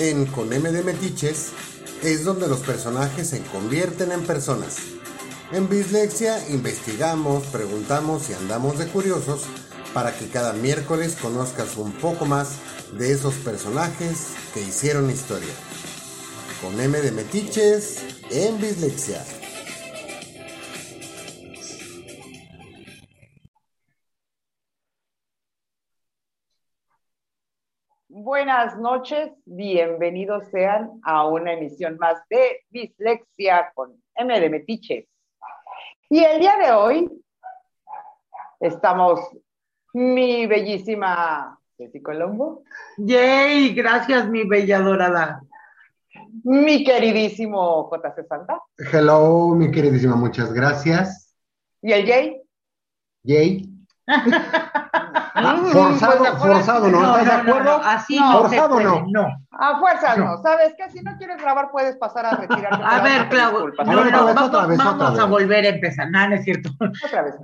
En Con M de Metiches es donde los personajes se convierten en personas. En Bislexia investigamos, preguntamos y andamos de curiosos para que cada miércoles conozcas un poco más de esos personajes que hicieron historia. Con M de Metiches en Bislexia. Buenas noches, bienvenidos sean a una emisión más de Dislexia con M de Metiches. Y el día de hoy estamos mi bellísima Ceci Colombo. Yay, gracias mi bella dorada. Mi queridísimo JC Santa. Hello, mi queridísima, muchas gracias. ¿Y el Jay? Jay. Ah, forzado, pues, forzado, ¿no? ¿Estás de acuerdo? así No, no, forzado se puede, no. no. A fuerza no. ¿Sabes qué? Si no quieres grabar, puedes pasar a retirarte. A ver, Clau, Disculpas. no, A ver, no, otra vez, vamos, otra vez, vamos a volver a empezar. No, no es cierto. Otra vez.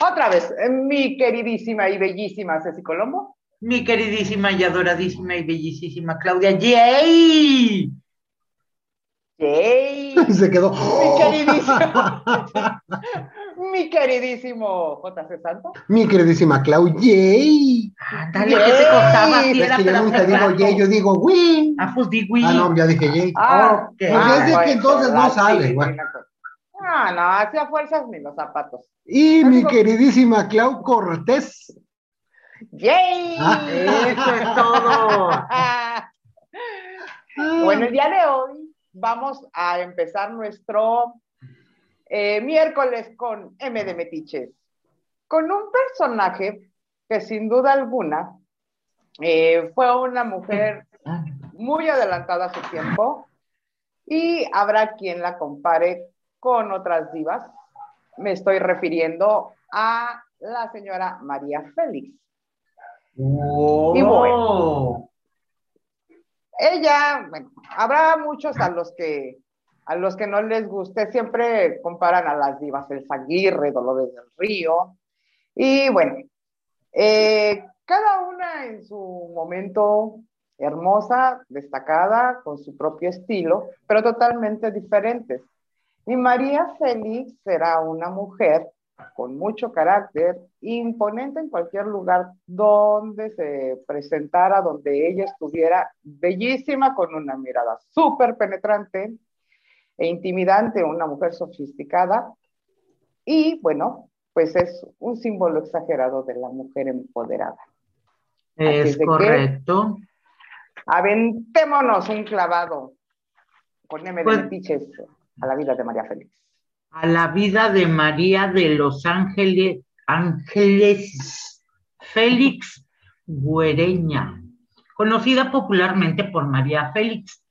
Otra vez. eh, Mi queridísima y bellísima Ceci Colombo. Mi queridísima y adoradísima y bellísima Claudia. Yay. Yay. Se quedó. Mi queridísimo. mi queridísimo JC Santo. Mi queridísima Clau, yay. Ándale, ¿qué te costaba? Si Es que yo nunca digo yay, yo digo win. Ah, pues di, güey. Ah, no, ya dije yay. Ah, Ok. Pues ah, es de que entonces no ah, sale, güey. Ah, no, hacía fuerzas ni los zapatos. Y mi queridísima Clau Cortés. ¡Yay! Ah. Eso es todo. Bueno, el día de hoy vamos a empezar nuestro eh, miércoles con M de Metiches, con un personaje que sin duda alguna eh, fue una mujer muy adelantada a su tiempo y habrá quien la compare con otras divas. Me estoy refiriendo a la señora María Félix. Y bueno. ella, bueno, habrá muchos a los que a los que no les guste, siempre comparan a las divas El Aguirre, Dolores del Río, y bueno, eh, cada una en su momento hermosa, destacada, con su propio estilo, pero totalmente diferentes. Y María Félix era una mujer con mucho carácter, imponente en cualquier lugar donde se presentara, donde ella estuviera bellísima, con una mirada súper penetrante e intimidante, una mujer sofisticada. Y bueno, pues es un símbolo exagerado de la mujer empoderada. Es que- correcto. Aventémonos un clavado con M de Pues- Metiches a la vida de María Félix. a la vida de María de los Ángeles, Ángeles Félix Güereña, conocida popularmente por María Félix.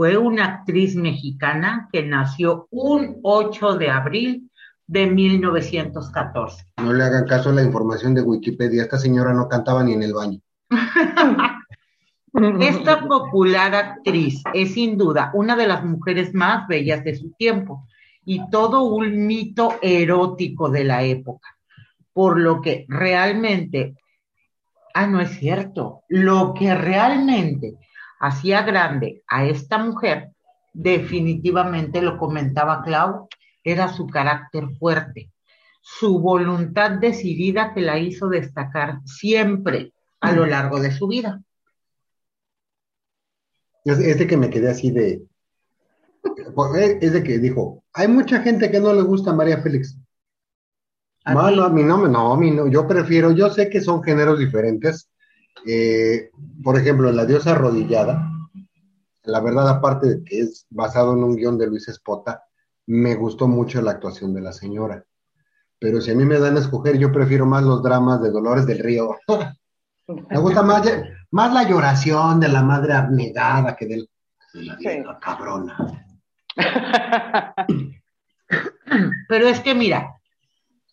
Fue una actriz mexicana que nació un 8 de abril de 1914. No le hagan caso a la información de Wikipedia. Esta señora no cantaba ni en el baño. Esta popular actriz es sin duda una de las mujeres más bellas de su tiempo y todo un mito erótico de la época, por lo que realmente, ah, no es cierto, lo que realmente hacía grande a esta mujer, definitivamente lo comentaba Clau, era su carácter fuerte, su voluntad decidida que la hizo destacar siempre a lo largo de su vida. Es, es de que me quedé así de. pues, Es de que dijo: hay mucha gente que no le gusta a María Félix. ¿A Malo, a mí no, me- no, a mí no. Yo prefiero, yo sé que son géneros diferentes. Eh, por ejemplo, La diosa arrodillada. La verdad, aparte de que es basado en un guion de Luis Espota, me gustó mucho la actuación de la señora. Pero si a mí me dan a escoger, yo prefiero más los dramas de Dolores del Río. Me gusta más, más la lloración de la madre abnegada que del, de la vieja cabrona. Pero es que mira,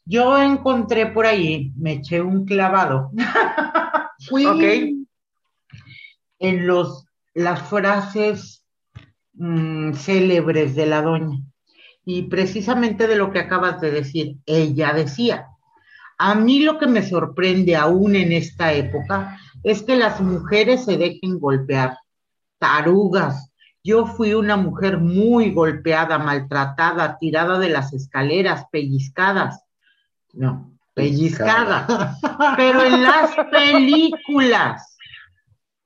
yo encontré por ahí, me eché un clavado, ¿ok? En los, las frases mm, célebres de la doña. Y precisamente de lo que acabas de decir, ella decía, a mí lo que me sorprende aún en esta época es que las mujeres se dejen golpear. tarugas. Yo fui una mujer muy golpeada, maltratada, tirada de las escaleras, pellizcadas. No, pellizcada. Pero en las películas.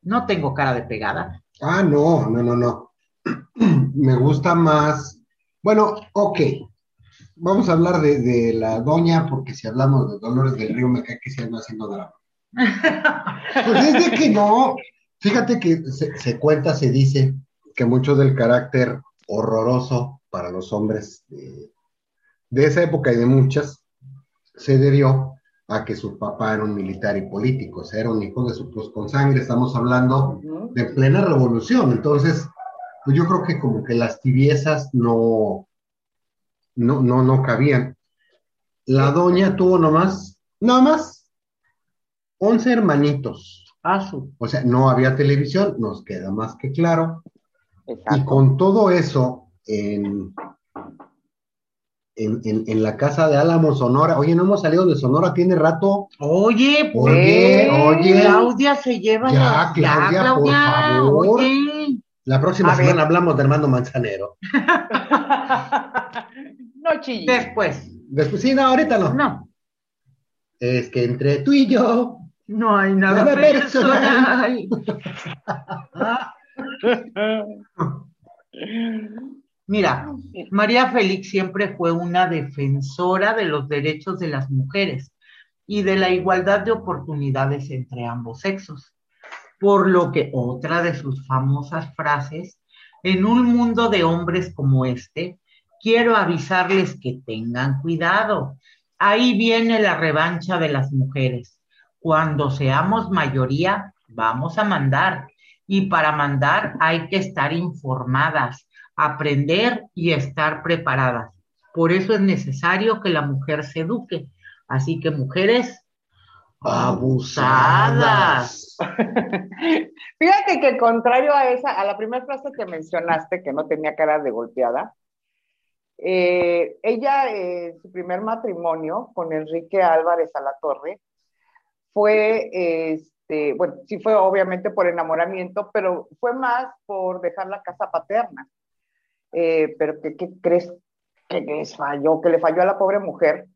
No tengo cara de pegada. Ah, no, no, no, no. Me gusta más. Bueno, ok. Vamos a hablar de, la doña, porque si hablamos de Dolores del Río, me cae que se anda haciendo drama. Pues es de que no. Fíjate que se, cuenta, se dice que mucho del carácter horroroso para los hombres de esa época y de muchas se debió a que su papá era un militar y político, o sea, era un hijo de su pues, con sangre, estamos hablando de plena revolución, entonces, pues yo creo que como que las tibiezas no, no, no, no cabían. La doña tuvo nomás, nada más, 11 hermanitos. Ah, o sea, no había televisión, nos queda más que claro. Y con todo eso, en, en, la casa de Álamo, Sonora. Oye, no hemos salido de Sonora, tiene rato. Oye, pues, oye, oye. Claudia se lleva ya, Claudia, por favor. La próxima semana hablamos de Hermano Manzanero. no chilles. Después. Después, sí, no, ahorita no. No. Es que entre tú y yo. No hay nada, personal. Mira, María Félix siempre fue una defensora de los derechos de las mujeres y de la igualdad de oportunidades entre ambos sexos, por lo que otra de sus famosas frases, en un mundo de hombres como este, quiero avisarles que tengan cuidado. Ahí viene la revancha de las mujeres. Cuando seamos mayoría, vamos a mandar. Y para mandar hay que estar informadas aprender y estar preparadas. Por eso es necesario que la mujer se eduque. Así que mujeres abusadas. Fíjate que contrario a esa, a la primera frase que mencionaste, que no tenía cara de golpeada, eh, ella, eh, su primer matrimonio con Enrique Álvarez a la Torre, fue, este, bueno, sí fue obviamente por enamoramiento, pero fue más por dejar la casa paterna. Eh, pero ¿qué, crees que les falló? Que le falló a la pobre mujer,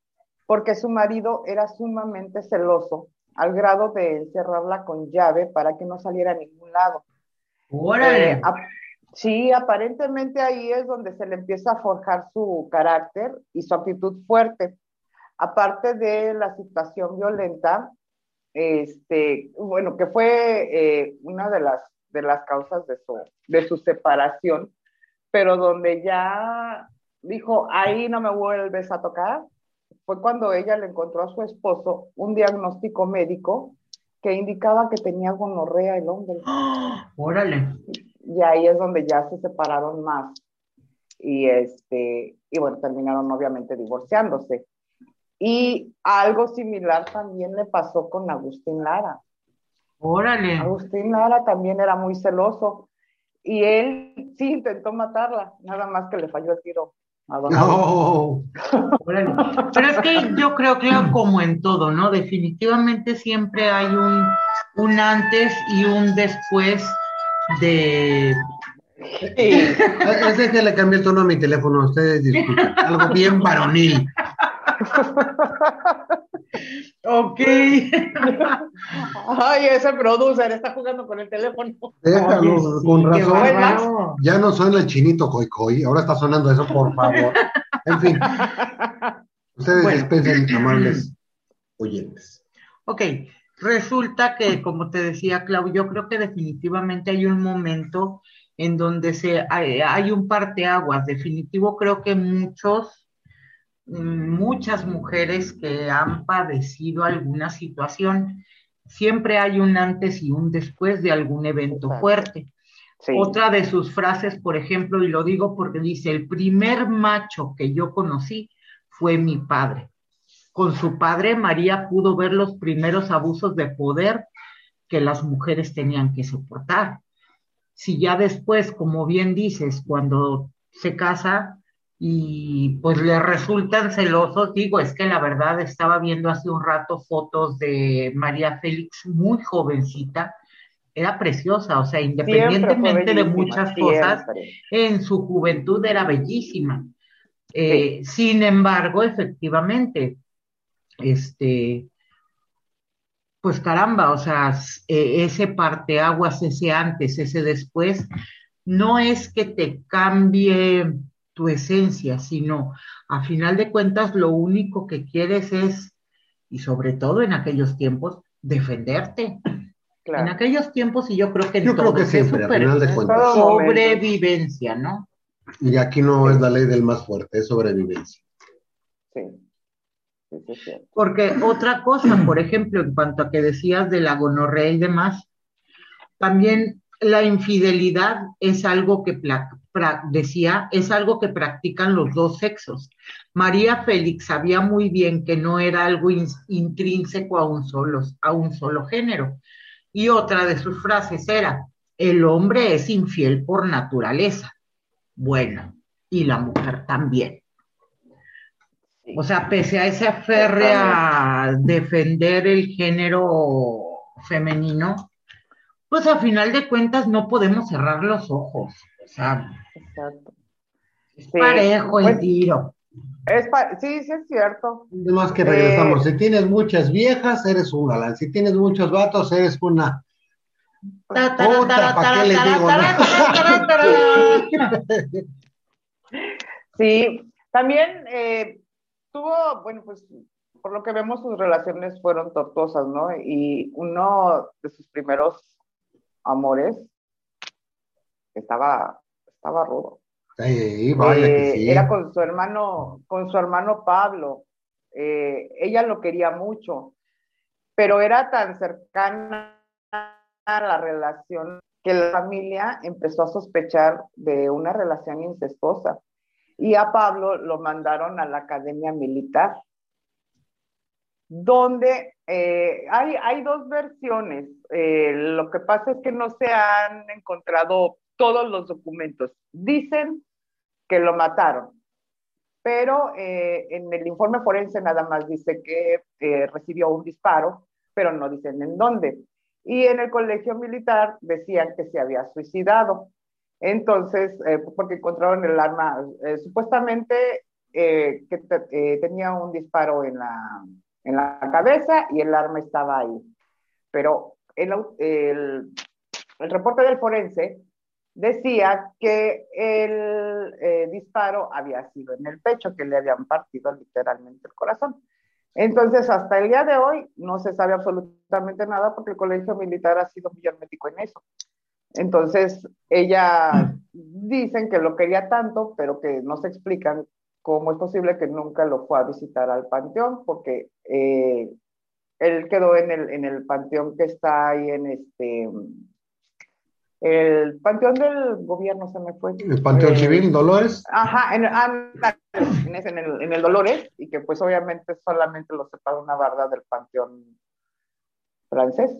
porque su marido era sumamente celoso, al grado de encerrarla con llave para que no saliera a ningún lado. Eh, sí, aparentemente ahí es donde se le empieza a forjar su carácter y su actitud fuerte. Aparte de la situación violenta, este, bueno, que fue eh, una de las, de las causas de su, de su separación, pero donde ya dijo, ahí no me vuelves a tocar, fue cuando ella le encontró a su esposo un diagnóstico médico que indicaba que tenía gonorrea el hombre. ¡Órale! Y ahí es donde ya se separaron más. Y este, y bueno, terminaron obviamente divorciándose. Y algo similar también le pasó con Agustín Lara. Órale. Agustín Lara también era muy celoso y él sí intentó matarla, nada más que le falló el tiro. A no. Pero es que yo creo que como en todo, ¿no? Definitivamente siempre hay un, un antes y un después de... Es de que le cambié el tono a mi teléfono, ustedes disculpen, algo bien varonil. Ok. Ay, ese producer está jugando con el teléfono. Déjalo, con razón. Ya no suena el chinito coy coy, ahora está sonando eso, por favor. En fin. Ustedes bueno. dispensen, amables oyentes. Ok, resulta que, como te decía, Clau, yo creo que definitivamente hay un momento en donde se, hay, hay un parteaguas. Definitivo, creo que muchos muchas mujeres que han padecido alguna situación. Siempre hay un antes y un después de algún evento fuerte. Otra de sus frases, por ejemplo, y lo digo porque dice, el primer macho que yo conocí fue mi padre. Con su padre, María pudo ver los primeros abusos de poder que las mujeres tenían que soportar. Si ya después, como bien dices, cuando se casa, y pues le resultan celosos. Digo, es que la verdad estaba viendo hace un rato fotos de María Félix muy jovencita era preciosa, o sea, independientemente de muchas cosas, en su juventud era bellísima. Eh, sin embargo, efectivamente, este, pues caramba, o sea, e, ese parteaguas, ese antes, ese después, no es que te cambie tu esencia, sino a final de cuentas lo único que quieres es, y sobre todo en aquellos tiempos, defenderte. En aquellos tiempos, y yo creo que en yo creo que siempre, a final de cuentas. Sobrevivencia, ¿no? Y aquí no es la ley del más fuerte, es sobrevivencia. Sí. Porque otra cosa, por ejemplo, en cuanto a que decías de la gonorrea y demás, también la infidelidad es algo que decía, es algo que practican los dos sexos. María Félix sabía muy bien que no era algo intrínseco a un solo, a un solo género. Y otra de sus frases era, el hombre es infiel por naturaleza. Bueno, y la mujer también. O sea, pese a ese aferre a defender el género femenino, pues a final de cuentas no podemos cerrar los ojos. O sea, es parejo el pues, tiro. Es sí, sí es cierto. Además que regresamos, eh, si tienes muchas viejas, eres un galán. Si tienes muchos vatos, eres una... Sí, también eh, tuvo, bueno, pues por lo que vemos sus relaciones fueron tortuosas, ¿no? Y uno de sus primeros amores estaba, estaba rudo. Sí, vaya eh, sí. Era con su hermano, con su hermano Pablo. Eh, ella lo quería mucho, pero era tan cercana a la relación que la familia empezó a sospechar de una relación incestuosa y a Pablo lo mandaron a la academia militar, donde eh, hay, hay, dos versiones. Eh, lo que pasa es que no se han encontrado todos los documentos. Dicen que lo mataron, pero eh, en el informe forense nada más dice que recibió un disparo, pero no dicen en dónde. Y en el colegio militar decían que se había suicidado. Entonces, eh, porque encontraron el arma, eh, supuestamente eh, que tenía un disparo en la, en la cabeza y el arma estaba ahí. Pero el, el, el reporte del forense decía que el disparo había sido en el pecho, que le habían partido literalmente el corazón. Entonces, hasta el día de hoy no se sabe absolutamente nada porque el colegio militar ha sido muy hermético en eso. Entonces, ella dicen que lo quería tanto, pero que no se explican cómo es posible que nunca lo fue a visitar al panteón, porque eh, él quedó en el, en el panteón que está ahí en este, el panteón del gobierno se me fue. El panteón eh, civil, Dolores. Ajá, en, en, el, en el Dolores, y que pues obviamente solamente lo separa una barda del panteón francés.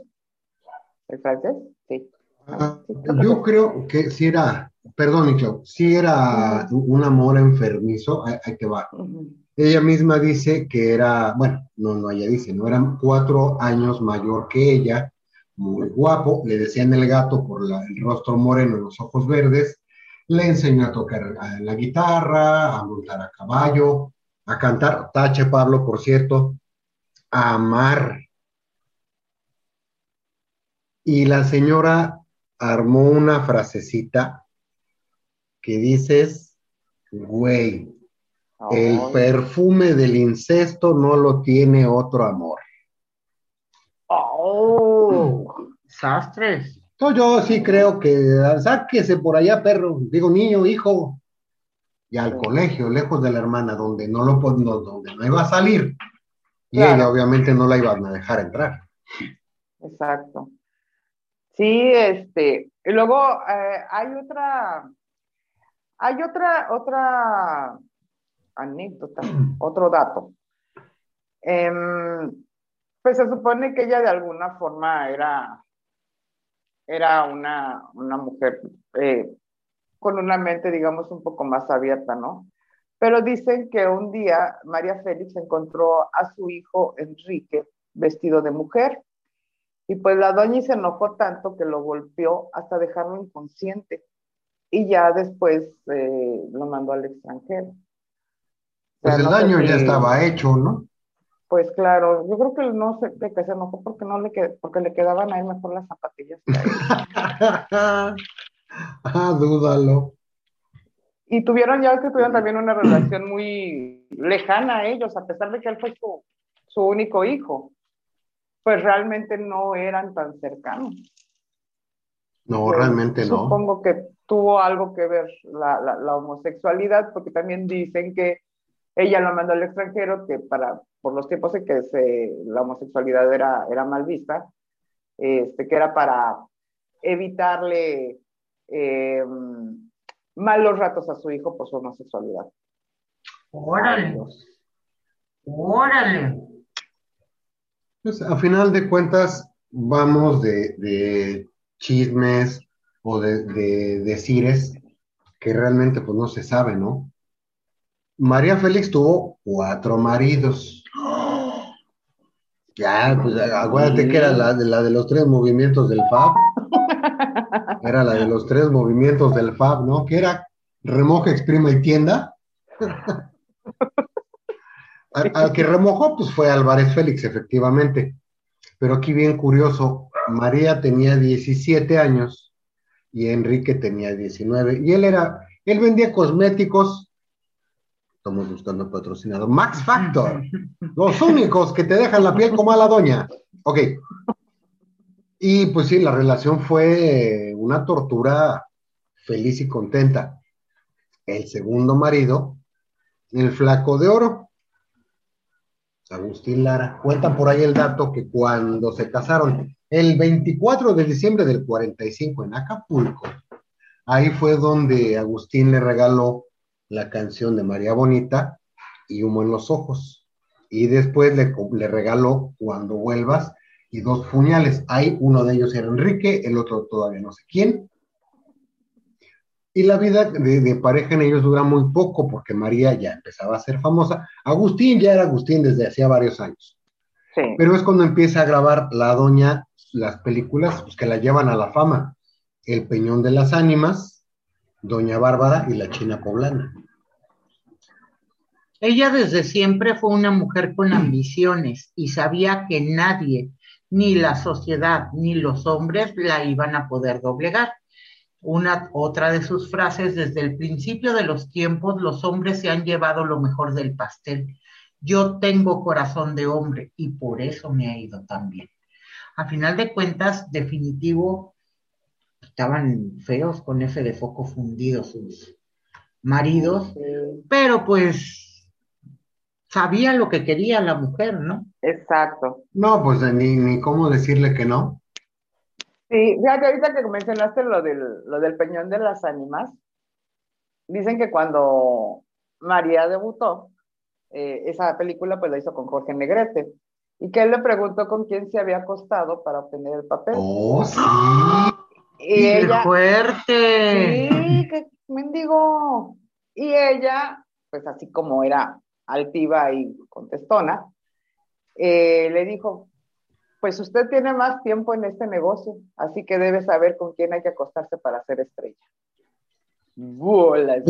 ¿El francés? Sí. Ah, yo creo que si era, perdón, Nicho, si era un amor enfermizo, hay, que va. Ella misma dice que era, bueno, no, no, ella dice, no eran cuatro años mayor que ella, muy guapo, le decían el gato por el rostro moreno y los ojos verdes, le enseñó a tocar la guitarra, a montar a caballo, a cantar, tache Pablo, por cierto, a amar. Y la señora armó una frasecita que dices, güey, el perfume del incesto no lo tiene otro amor. Sastres. yo sí creo que sáquese por allá, perro, digo niño, hijo, y al colegio, lejos de la hermana, donde no lo donde no iba a salir. Y ella obviamente no la iban a dejar entrar. Exacto. Sí, este, y luego eh, hay otra, hay otra, otra anécdota, otro dato. Em, pues se supone que ella de alguna forma era, era una, una mujer eh, con una mente, digamos, un poco más abierta, ¿no? Pero dicen que un día María Félix encontró a su hijo Enrique vestido de mujer Y pues la doña se enojó tanto que lo golpeó hasta dejarlo inconsciente. Y ya después eh, lo mandó al extranjero. pues el daño ya estaba hecho, ¿no? Pues claro, yo creo que no sé qué se enojó porque no le porque le quedaban a él mejor las zapatillas. ah, dúdalo. Y tuvieron ya que tuvieron también una relación muy lejana a ellos, a pesar de que él fue su, su único hijo. Pues realmente no eran tan cercanos. No, realmente no. Supongo que tuvo algo que ver la, la, la, homosexualidad, porque también dicen que ella lo mandó al extranjero, que para, por los tiempos en que se, la homosexualidad era, era mal vista, este, que era para evitarle eh, malos ratos a su hijo por su homosexualidad. Órale. Órale. Pues a final de cuentas, vamos de, de chismes o de, de decires que realmente pues no se sabe, ¿no? María Félix tuvo cuatro maridos. Ya, pues acuérdate que era la de, los tres movimientos del FAB. Era la de los tres movimientos del FAB, ¿no? Que era remoja, exprima y tienda. al, al, que remojó, pues fue Álvarez Félix, efectivamente. Pero aquí bien curioso, María tenía 17 años y Enrique tenía 19. Y él era, él vendía cosméticos Estamos buscando patrocinador. Max Factor. Los únicos que te dejan la piel como a la doña. Ok. Y pues sí, la relación fue una tortura feliz y contenta. El segundo marido, el flaco de oro, Agustín Lara. Cuenta por ahí el dato que cuando se casaron, el 24 de diciembre del 45 en Acapulco, ahí fue donde Agustín le regaló la canción de María Bonita y Humo en los Ojos. Y después le, le regaló Cuando vuelvas y dos puñales. Hay uno de ellos era Enrique, el otro todavía no sé quién. Y la vida de, de, pareja en ellos dura muy poco porque María ya empezaba a ser famosa. Agustín ya era Agustín desde hacía varios años. Sí. Pero es cuando empieza a grabar la doña las películas pues, que la llevan a la fama. El Peñón de las Ánimas, Doña Bárbara y la China Poblana. Ella desde siempre fue una mujer con ambiciones y sabía que nadie, ni la sociedad, ni los hombres la iban a poder doblegar. Una otra de sus frases, desde el principio de los tiempos, los hombres se han llevado lo mejor del pastel. Yo tengo corazón de hombre y por eso me ha ido tan bien. A final de cuentas, definitivo, estaban feos con F de foco fundido sus maridos, pero pues sabía lo que quería la mujer, ¿no? Exacto. No, pues ni, ni cómo decirle que no. Sí, fíjate, ahorita que mencionaste lo del, lo del Peñón de las Ánimas, dicen que cuando María debutó, eh, esa película pues la hizo con Jorge Negrete, y que él le preguntó con quién se había acostado para obtener el papel. ¡Oh, sí! Y ¡Qué ella, fuerte! sí, que mendigo. Y ella, pues así como era altiva y contestona, eh, le dijo, pues usted tiene más tiempo en este negocio, así que debe saber con quién hay que acostarse para ser estrella. Bolas.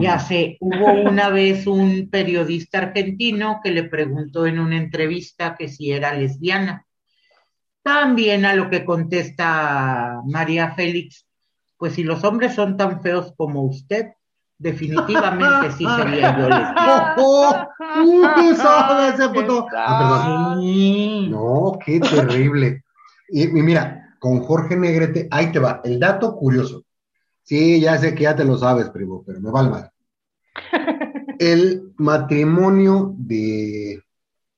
Ya sé, hubo una vez un periodista argentino que le preguntó en una entrevista que si era lesbiana. También a lo que contesta María Félix, pues si los hombres son tan feos como usted, definitivamente sí sería yo. ¡Oh, oh! ¡Uh, ese puto! Ah, perdón. Sí. No, qué terrible. Y, y mira, con Jorge Negrete, ahí te va, el dato curioso. Sí, ya sé que ya te lo sabes, primo, pero me vale mal. El matrimonio de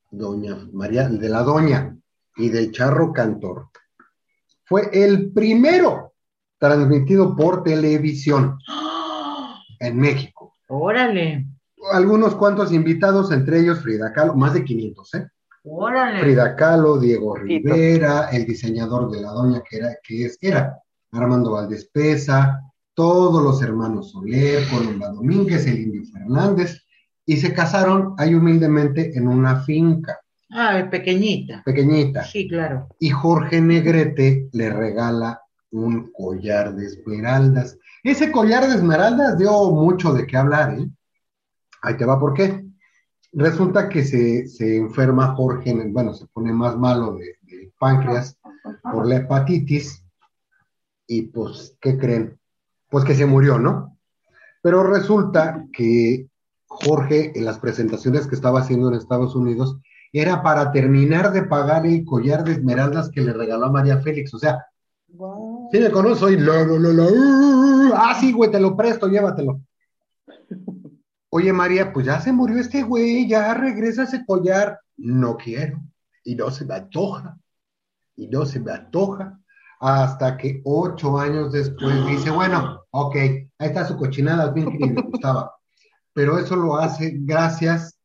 doña María, de la doña y del charro cantor fue el primero transmitido por televisión en México. Órale, Algunos cuantos invitados, entre ellos Frida Kahlo, más de 500, ¿eh? órale. Frida Kahlo, Diego. Rivera, el diseñador de la doña que era, que es, era Armando Valdés Pesa, todos los hermanos Soler, Columba Domínguez, el Indio Fernández, y se casaron ahí humildemente en una finca. Ah, pequeñita. pequeñita. Sí, claro. Y Jorge Negrete le regala un collar de esmeraldas. Ese collar de esmeraldas dio mucho de qué hablar, ¿eh? Ahí te va, ¿por qué? Resulta que se, se enferma Jorge, bueno, se pone más malo de, de páncreas por la hepatitis y pues, ¿qué creen? Pues que se murió, ¿no? Pero resulta que Jorge, en las presentaciones que estaba haciendo en Estados Unidos, era para terminar de pagar el collar de esmeraldas que le regaló a María Félix. O sea, Wow. Sí, me conozco, soy la, la, la, uh, Ah, sí, güey, te lo presto, llévatelo. Oye, María, pues ya se murió este güey, ya regresa ese collar. No quiero. Y no se me antoja. Y no se me antoja. Hasta que ocho años después dice, bueno, ok, ahí está su cochinada, fin que le gustaba. Pero eso lo hace gracias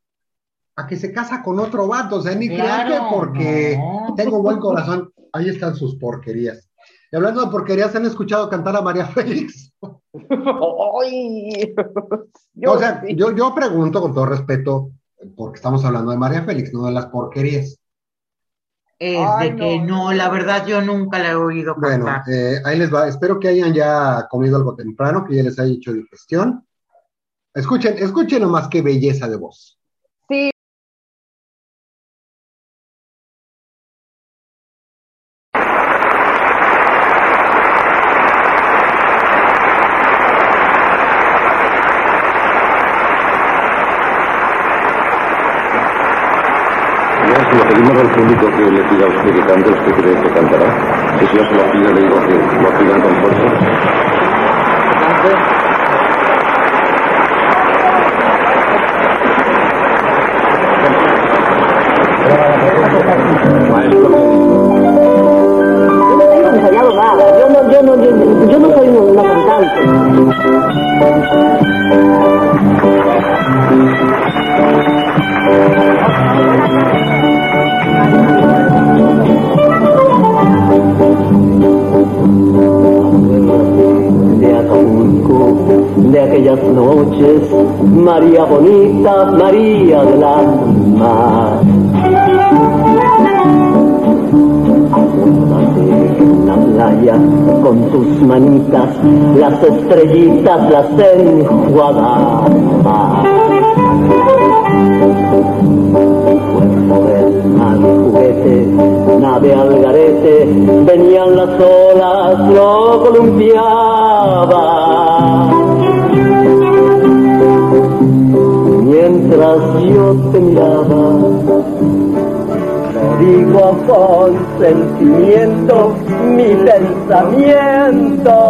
a que se casa con otro vato. O sea, ni Claro, porque no. tengo buen corazón. Ahí están sus porquerías. Y hablando de porquerías, ¿han escuchado cantar a María Félix? Ay, yo o sea, sí. yo, yo pregunto con todo respeto, porque estamos hablando de María Félix, no de las porquerías. Es Ay, de que no, no, la verdad yo nunca la he oído Bueno, cantar. eh, ahí les va. Espero que hayan ya comido algo temprano, que ya les haya hecho digestión. Escuchen, escuchen nomás qué belleza de voz. Estrellitas las enjuagaba. Puerto del juguete, nave al garete, venían las olas, lo columpiaba. Mientras yo te miraba, digo con sentimiento, mi pensamiento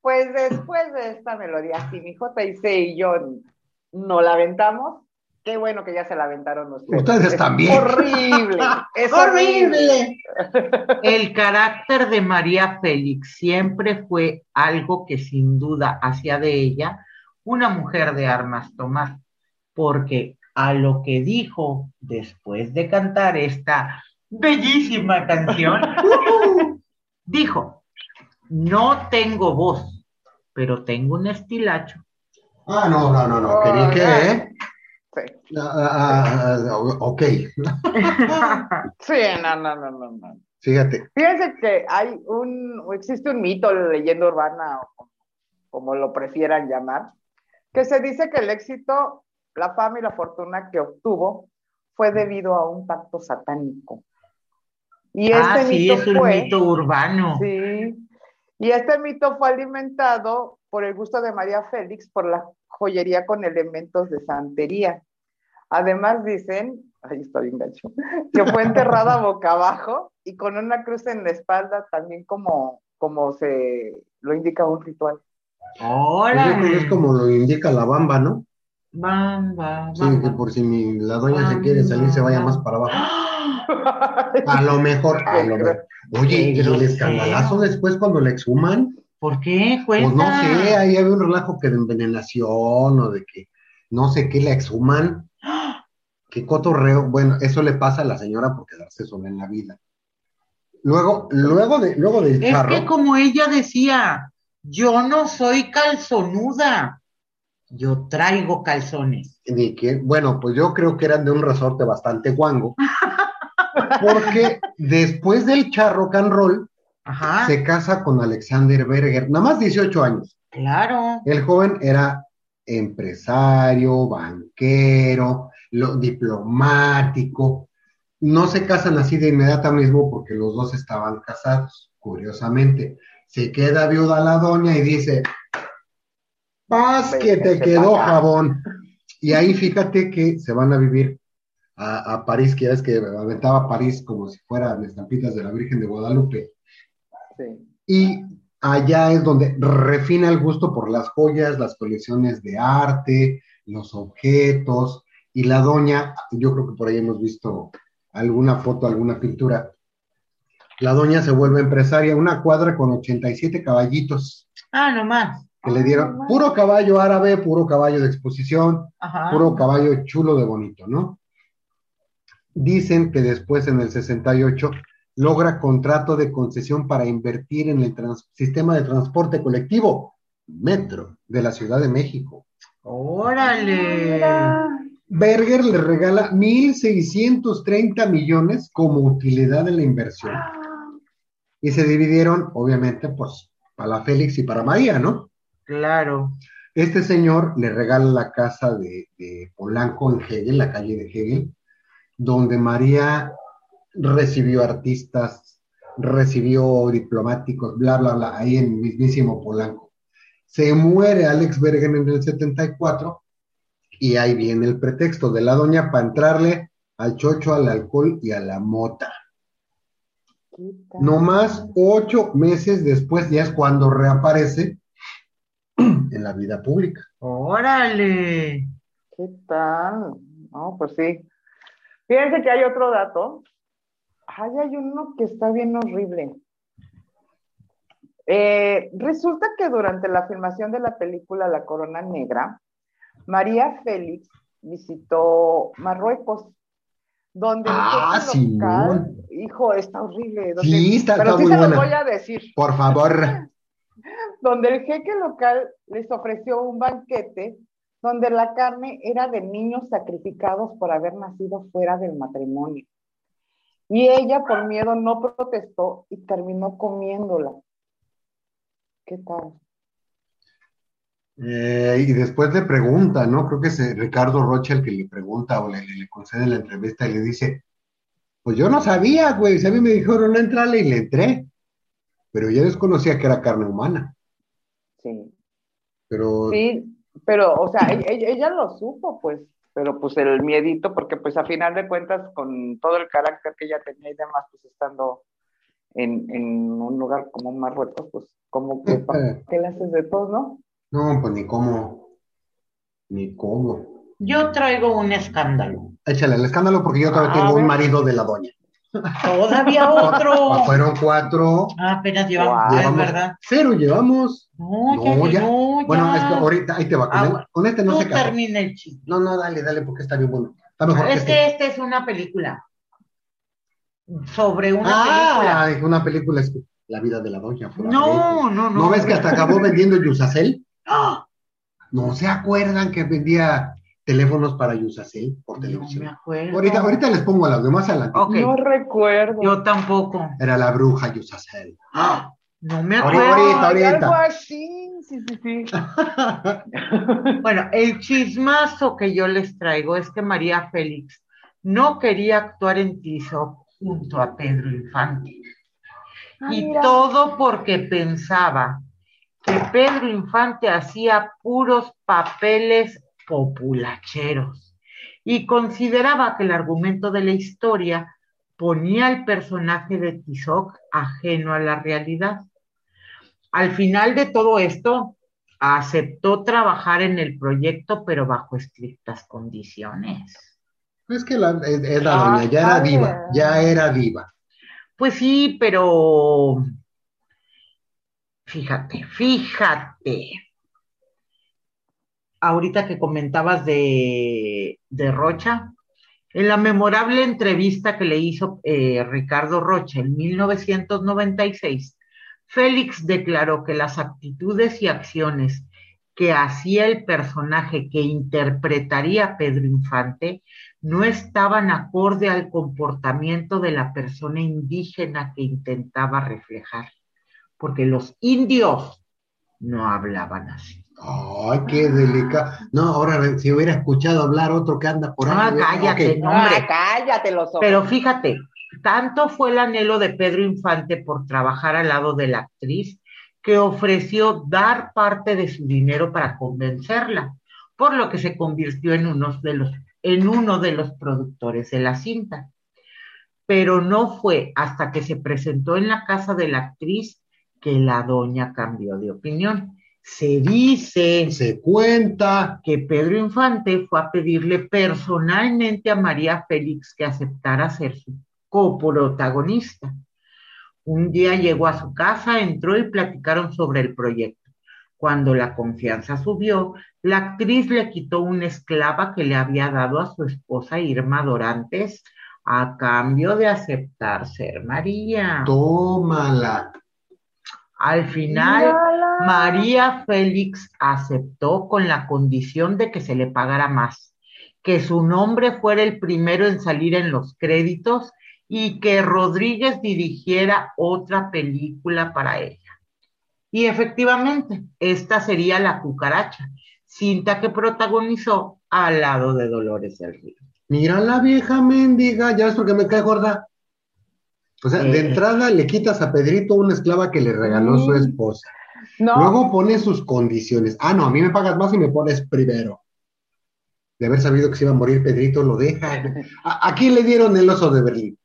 pues después de esta melodía, si mi JC y yo no la aventamos, qué bueno que ya se la aventaron ustedes. Ustedes Es también. Horrible. Es horrible. El carácter de María Félix siempre fue algo que sin duda hacía de ella una mujer de armas tomar, porque a lo que dijo después de cantar esta bellísima canción, dijo, no tengo voz, pero tengo un estilacho. Ah, no, no, no, no. Oh, ¿Quería que, eh? Sí. Ah, ah, ah, ok. Sí, no, no, no, no, no. Fíjate. Fíjense que hay un, existe un mito, leyenda urbana, o como lo prefieran llamar, que se dice que el éxito, la fama y la fortuna que obtuvo fue debido a un pacto satánico. Y ah, este sí, mito es un fue, mito urbano. sí, y este mito fue alimentado por el gusto de María Félix por la joyería con elementos de santería. Además dicen, ahí está bien gacho, que fue enterrada boca abajo y con una cruz en la espalda, también como, como se lo indica un ritual. Pues que Órale. es como lo indica la bamba, ¿no? Bamba, Sí, que por si mi, la doña se quiere salir, se vaya más para abajo. A lo mejor, a lo mejor. Oye, y el escandalazo después cuando la exhuman, ¿Por qué? pues Cuenta. no sé, ahí había un relajo que de envenenación o de que no sé qué la exhuman qué cotorreo. Bueno, eso le pasa a la señora por quedarse sola en la vida. Luego, luego, de, luego del Es charro. que como ella decía, yo no soy calzonuda, yo traigo calzones. Ni que, bueno, pues yo creo que eran de un resorte bastante guango. Porque después del charro and roll, Ajá, se casa con Alexander Berger, nada más 18 años. claro. El joven era empresario, banquero, lo- diplomático. No se casan así de inmediato mismo porque los dos estaban casados, curiosamente. Se queda viuda la doña y dice, paz que te quedó pa' acá". jabón. Y ahí fíjate que se van a vivir a, a París, que ya ves que aventaba París como si fueran estampitas de la Virgen de Guadalupe. Sí. Y allá es donde refina el gusto por las joyas, las colecciones de arte, los objetos. Y la doña, yo creo que por ahí hemos visto alguna foto, alguna pintura. La doña se vuelve empresaria, una cuadra con 87 caballitos Ah, nomás. que le dieron puro caballo árabe, puro caballo de exposición, Ajá. puro caballo chulo de bonito, ¿no? Dicen que después en el 68 logra contrato de concesión para invertir en el trans- sistema de transporte colectivo, metro, de la Ciudad de México. Órale. Mira. Berger le regala 1.630 millones como utilidad de la inversión. Y se dividieron, obviamente, pues, para Félix y para María, ¿no? Claro. Este señor le regala la casa de, de Polanco en Hegel, la calle de Hegel, donde María recibió artistas, recibió diplomáticos, bla, bla, bla, ahí en mismísimo Polanco. Se muere Alex Bergen en el 74 y ahí viene el pretexto de la doña para entrarle al chocho, al alcohol y a la mota. No más ocho meses después ya es cuando reaparece en la vida pública. Órale. ¿Qué tal? No, pues sí. Fíjense que hay otro dato. Ay, hay uno que está bien horrible. Eh, resulta que durante la filmación de la película La Corona Negra, María Félix visitó Marruecos, donde el Ah, jefe local, hijo, está horrible. donde- Sí, está- pero está sí muy se los voy a decir. Por favor. donde el jeque local les ofreció un banquete donde la carne era de niños sacrificados por haber nacido fuera del matrimonio. Y ella por miedo no protestó y terminó comiéndola. ¿Qué tal? Eh, y después le pregunta, ¿no? Creo que es eh, Ricardo Rocha el que le pregunta o le, concede la entrevista y le dice, pues yo no sabía, güey, si a mí me dijeron entrarle y le entré, pero yo desconocía que era carne humana, Sí. pero Sí, pero, o sea, ella, ella- ella lo supo, pues, pero pues el miedito, porque pues a final de cuentas, con todo el carácter que ella tenía y demás, pues estando en, en un lugar como Marruecos, pues como que, ¿para ¿qué le haces de todo, no? no, pues ni cómo, ni cómo. Yo traigo un escándalo. Échale el escándalo porque yo todavía A tengo un marido de la doña. Todavía otro. Fueron cuatro, Ah, apenas llevamos, ah, es llevamos verdad. cero, llevamos. No, No, ya, ya. no, Bueno, es que ahorita, ahí te va, con, Ah, el- bueno. con este no Tú se termina el chisme. No, no, dale, dale, porque está bien bueno. Está mejor que Es este. que esta es una película. Sobre una Ah, película. una película es La vida de la doña. por No, no, no. ¿No ves que hasta acabó vendiendo Yusacel? ¡Ah! ¿No se acuerdan que vendía teléfonos para Yusacel por No me televisión? acuerdo. ahorita, ahorita les pongo el audio más adelante. Ok, No recuerdo. yo tampoco. Era la bruja Yusacel. ¡Ah! No me acuerdo. ahorita, ahorita. Algo así, sí, sí, sí. Bueno, el chismazo que yo les traigo es que María Félix no quería actuar en Tizoc junto a Pedro Infante. Ah, Y mira. todo porque pensaba que Pedro Infante hacía puros papeles populacheros y consideraba que el argumento de la historia ponía al personaje de Tizoc ajeno a la realidad. Al final de todo esto, aceptó trabajar en el proyecto, pero bajo estrictas condiciones. Es que la, es, la Ah, doña, ya era vale. diva, ya era diva. Pues sí, pero fíjate, fíjate. Ahorita que comentabas de, Rocha, En la memorable entrevista que le hizo eh, Ricardo Rocha en 1996, Félix declaró que las actitudes y acciones que hacía el personaje que interpretaría Pedro Infante no estaban acorde al comportamiento de la persona indígena que intentaba reflejar, porque los indios no hablaban así. Ay, qué delicado. No, ahora si hubiera escuchado hablar otro que anda por ahí. Ah, cállate, Ok. no, hombre. Ah, cállate los ojos. Pero fíjate, tanto fue el anhelo de Pedro Infante por trabajar al lado de la actriz que ofreció dar parte de su dinero para convencerla, por lo que se convirtió en uno de los, en uno de los productores de la cinta. Pero no fue hasta que se presentó en la casa de la actriz que la doña cambió de opinión. Se dice Se cuenta. que Pedro Infante fue a pedirle personalmente a María Félix que aceptara ser su coprotagonista. Un día llegó a su casa, entró y platicaron sobre el proyecto. Cuando la confianza subió, la actriz le quitó una esclava que le había dado a su esposa Irma Dorantes a cambio de aceptar ser María. Tómala. Al final. María Félix aceptó con la condición de que se le pagara más, que su nombre fuera el primero en salir en los créditos y que Rodríguez dirigiera otra película para ella. Y efectivamente, esta sería La Cucaracha, cinta que protagonizó al lado de Dolores del Río. Mira la vieja mendiga, ya ves porque me cae gorda. O sea, de Eh. entrada le quitas a Pedrito una esclava que le regaló su Mm. esposa. No, Luego pone sus condiciones. Ah, no, a mí me pagas más y me pones primero. De haber sabido que se iba a morir Pedrito, lo deja. ¿A, a quién le dieron el oso de Berlín?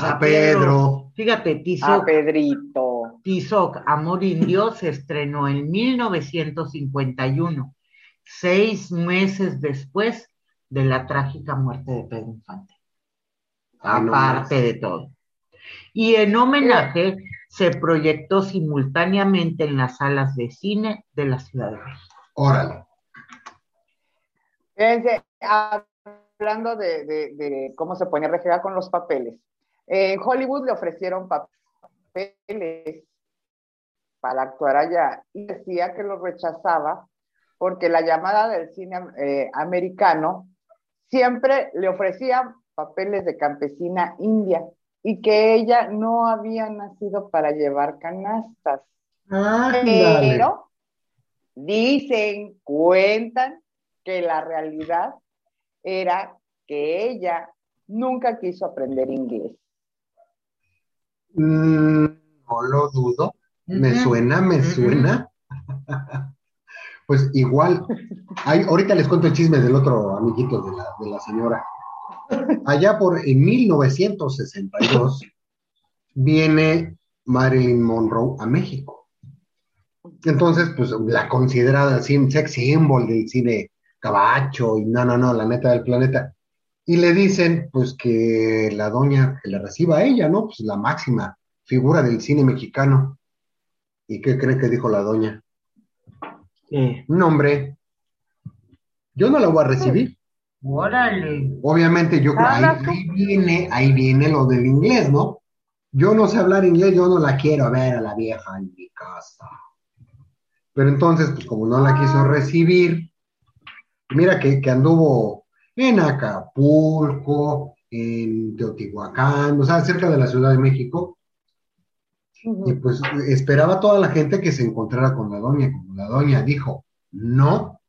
A Pedro. Fíjate, a Tizoc, Pedrito. Tizoc, Amor Indio, se estrenó en 1951, seis meses después de la trágica muerte de Pedro Infante. Ah, no aparte de todo. Y en homenaje se proyectó simultáneamente en las salas de cine de la Ciudad de México. Órale. Fíjense, hablando de, de- de cómo se pone rejegar con los papeles. En Hollywood le ofrecieron papeles para actuar allá y decía que los rechazaba porque la llamada del cine eh, americano siempre le ofrecía papeles de campesina india y que ella no había nacido para llevar canastas. Ándale. Pero dicen, cuentan que la realidad era que ella nunca quiso aprender inglés. Mm, no lo dudo. Me suena, me suena. Pues igual, hay, ahorita les cuento el chisme del otro amiguito de la, de la señora. Allá por en 1962 viene Marilyn Monroe a México. Entonces, pues la considerada así, sex symbol del cine cabacho y no, no, no, la neta del planeta. Y le dicen, pues que la doña que le reciba a ella, ¿no? Pues la máxima figura del cine mexicano. ¿Y qué cree que dijo la doña? ¿Qué? No, hombre, yo no la voy a recibir. Órale. Obviamente, yo creo, ahí, ahí viene, ahí viene lo del inglés, ¿no? Yo no sé hablar inglés, yo no la quiero ver a la vieja en mi casa. Pero entonces, pues como no la quiso recibir, mira que, que anduvo en Acapulco, en Teotihuacán, o sea, cerca de la Ciudad de México, y pues esperaba toda la gente que se encontrara con la doña. Como la doña dijo no,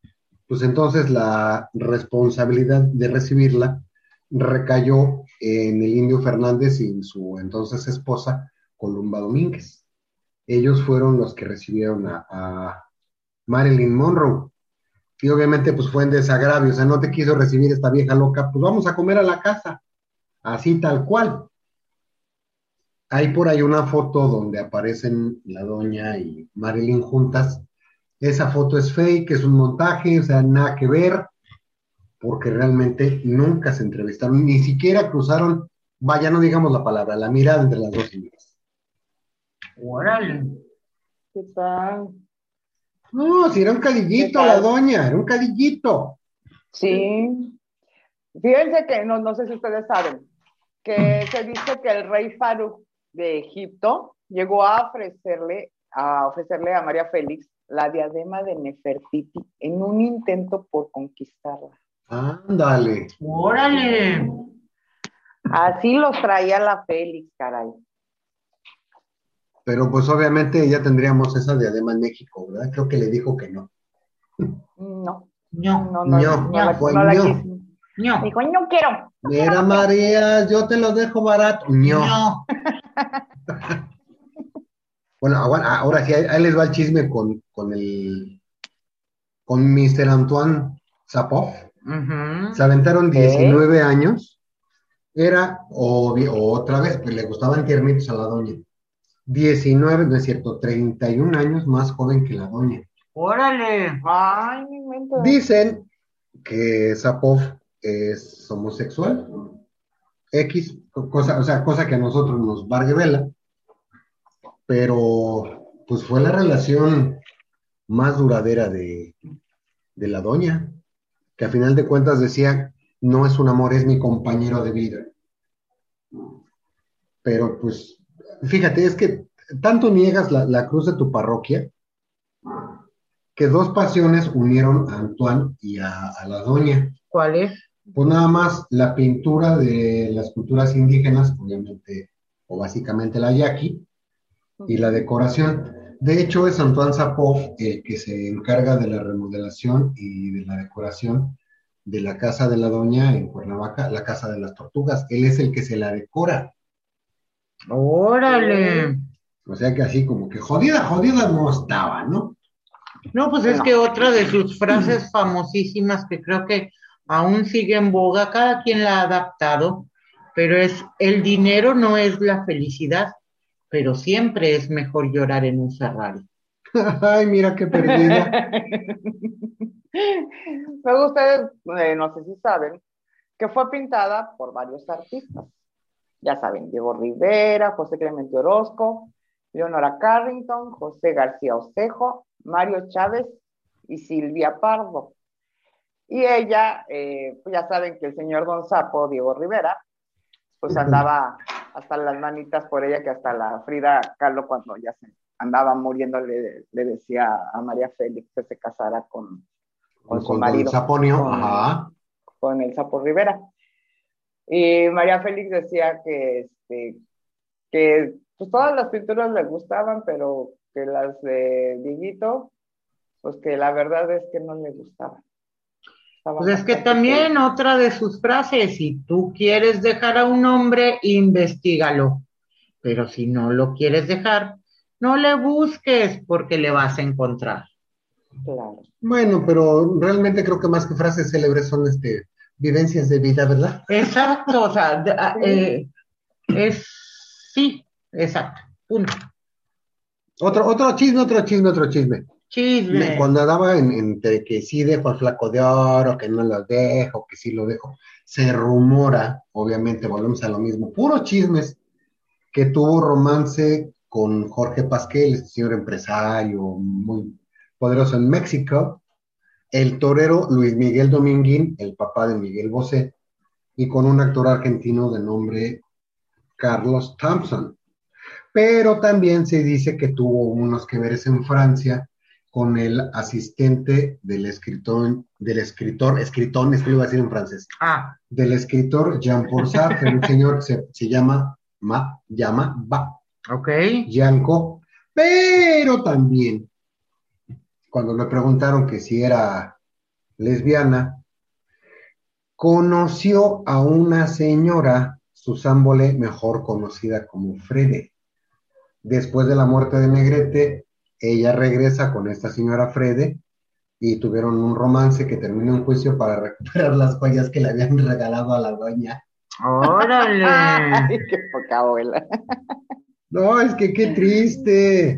pues entonces la responsabilidad de recibirla recayó en el Indio Fernández y su entonces esposa, Columba Domínguez. Ellos fueron los que recibieron a, a Marilyn Monroe. Y obviamente pues fue en desagravio, o sea, no te quiso recibir esta vieja loca, pues vamos a comer a la casa, así tal cual. Hay por ahí una foto donde aparecen la doña y Marilyn juntas. Esa foto es fake, es un montaje, o sea, nada que ver, porque realmente nunca se entrevistaron, ni siquiera cruzaron, vaya, no digamos la palabra, la mirada entre las dos señoras. Órale. ¿Qué tal? No, si era un cadillito ¿Qué la doña, era un cadillito. Sí. Fíjense que, no, no sé si ustedes saben, que se dice que el rey Farouk de Egipto llegó a ofrecerle a ofrecerle a María Félix la diadema de Nefertiti en un intento por conquistarla. Ándale. Órale. Así los traía la Félix, caray. Pero pues obviamente ya tendríamos esa diadema en México, ¿verdad? Creo que le dijo que no. No, No, no, no, No, no, fue no la no. quiso. no. Dijo, no quiero. Mira, María, yo te lo dejo barato. No. No. Bueno, ahora, sí, ahí, les va el chisme con, con el con Mr. Antoine Zapov. Se aventaron 19 años. Era obvio, otra vez, pues le gustaban tiernitos a la doña. 19, no es cierto, 31 años más joven que la doña. Órale. Ay, mi. Dicen que Zapov es homosexual. X, cosa, o sea, cosa que a nosotros nos vargue vela. Pero, pues fue la relación más duradera de, de la doña, que a final de cuentas decía, no es un amor, es mi compañero de vida. Pero, pues, fíjate, es que tanto niegas la, la cruz de tu parroquia, que dos pasiones unieron a Antoine y a, a la doña. ¿Cuál es? Pues nada más la pintura de las culturas indígenas, obviamente, o básicamente la yaqui, y la decoración. De hecho, es Antoine Zapov el que se encarga de la remodelación y de la decoración de la casa de la doña en Cuernavaca, la casa de las tortugas. Él es el que se la decora. Órale. O sea que así como que jodida, jodida no estaba, ¿no? No, pues es que otra de sus frases famosísimas que creo que aún sigue en boga, cada quien la ha adaptado, pero es el dinero no es la felicidad, pero siempre es mejor llorar en un Ferrari. Ay, mira qué perdida. Luego ustedes, eh, no sé si saben, que fue pintada por varios artistas. Ya saben, Diego Rivera, José Clemente Orozco, Leonora Carrington, José García Osejo, Mario Chávez y Silvia Pardo. Y ella, eh, pues ya saben que el señor Don Sapo, Diego Rivera, pues andaba hasta las manitas por ella, que hasta la Frida Kahlo cuando ya se andaba muriendo le, le decía a María Félix que se casara con, con su Con marido, con- ajá. con el Sapo Rivera. Y María Félix decía que, este, que pues todas las pinturas le gustaban, pero que las de Dieguito, pues que la verdad es que no le gustaban. Pues es que también otra de sus frases, si tú quieres dejar a un hombre, investigalo, pero si no lo quieres dejar, no le busques porque le vas a encontrar. Claro. Bueno, pero realmente creo que más que frases célebres son este vivencias de vida, ¿verdad? Exacto, o sea, de- a- eh, es sí, exacto, punto. Otro, otro chisme, otro chisme, otro chisme. Chisme. Cuando andaba en, entre que sí dejo al flaco de oro, que no lo dejo, que sí lo dejo, se rumora, obviamente, volvemos a lo mismo, puros chismes, que tuvo romance con Jorge Pasquel, este señor empresario muy poderoso en México, el torero Luis Miguel Dominguín, el papá de Miguel Bosé, y con un actor argentino de nombre Carlos Thompson. Pero también se dice que tuvo unos que veres en Francia con el asistente del escritor, del escritor, escritón, es que lo iba a decir en francés, Ah, del escritor Jean-Paul Sartre, un señor que se, se llama, ma, llama, ba, ok. Yanko, pero también, cuando le preguntaron que si era lesbiana, conoció a una señora, Susan Bolé, mejor conocida como Frede. Después de la muerte de Negrete, ella regresa con esta señora Frede y tuvieron un romance que terminó en juicio para recuperar las joyas que le habían regalado a la doña. Órale. Ay, qué poca abuela. No, es que qué triste.